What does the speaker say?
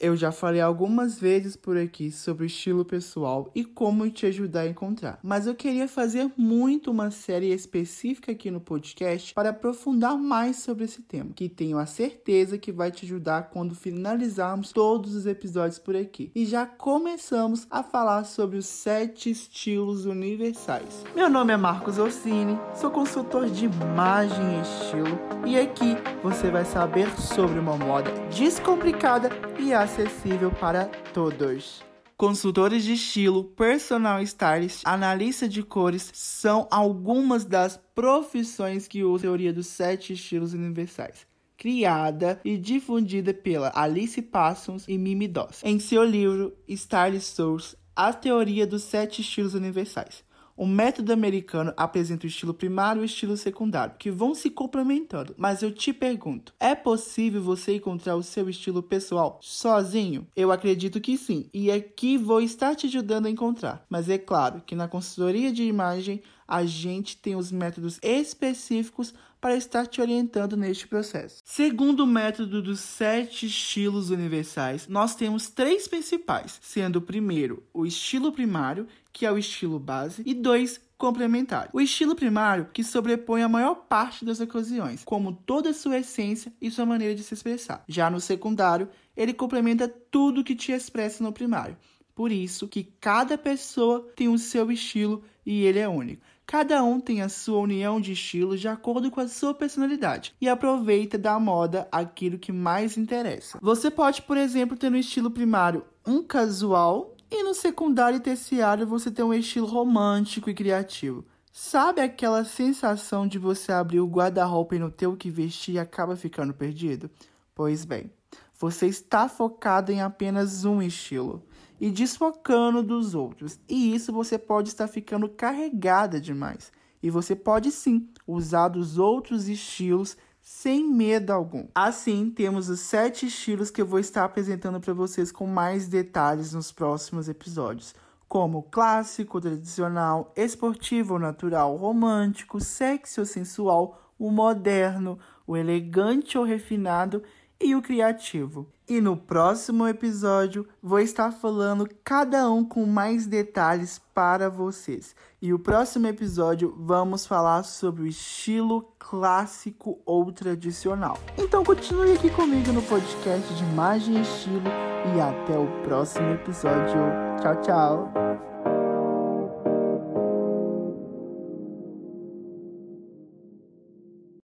Eu já falei algumas vezes por aqui sobre estilo pessoal e como te ajudar a encontrar, mas eu queria fazer muito uma série específica aqui no podcast para aprofundar mais sobre esse tema, que tenho a certeza que vai te ajudar quando finalizarmos todos os episódios por aqui. E já começamos a falar sobre os sete estilos universais. Meu nome é Marcos Orsini, sou consultor de imagem e estilo, e aqui você vai saber sobre uma moda descomplicada e acessível para todos. Consultores de estilo, personal stylist, analista de cores são algumas das profissões que usam a teoria dos sete estilos universais criada e difundida pela Alice Parsons e Mimi Doss em seu livro Style Source, A Teoria dos Sete Estilos Universais. O método americano apresenta o estilo primário e o estilo secundário, que vão se complementando. Mas eu te pergunto: é possível você encontrar o seu estilo pessoal sozinho? Eu acredito que sim, e aqui vou estar te ajudando a encontrar. Mas é claro que na consultoria de imagem a gente tem os métodos específicos para estar te orientando neste processo. Segundo o método dos sete estilos universais, nós temos três principais, sendo o primeiro o estilo primário, que é o estilo base, e dois complementar. O estilo primário que sobrepõe a maior parte das ocasiões, como toda sua essência e sua maneira de se expressar. Já no secundário, ele complementa tudo que te expressa no primário. Por isso que cada pessoa tem o seu estilo e ele é único. Cada um tem a sua união de estilos de acordo com a sua personalidade e aproveita da moda aquilo que mais interessa. Você pode, por exemplo, ter no estilo primário um casual e no secundário e terciário você tem um estilo romântico e criativo. Sabe aquela sensação de você abrir o guarda-roupa e não ter o que vestir e acaba ficando perdido? Pois bem, você está focado em apenas um estilo e desfocando dos outros. E isso você pode estar ficando carregada demais. E você pode sim usar dos outros estilos sem medo algum. Assim, temos os sete estilos que eu vou estar apresentando para vocês com mais detalhes nos próximos episódios, como clássico, tradicional, esportivo, natural, romântico, sexy ou sensual, o moderno, o elegante ou refinado e o criativo. E no próximo episódio vou estar falando cada um com mais detalhes para vocês. E o próximo episódio vamos falar sobre o estilo clássico ou tradicional. Então continue aqui comigo no podcast de Imagem e Estilo e até o próximo episódio. Tchau, tchau.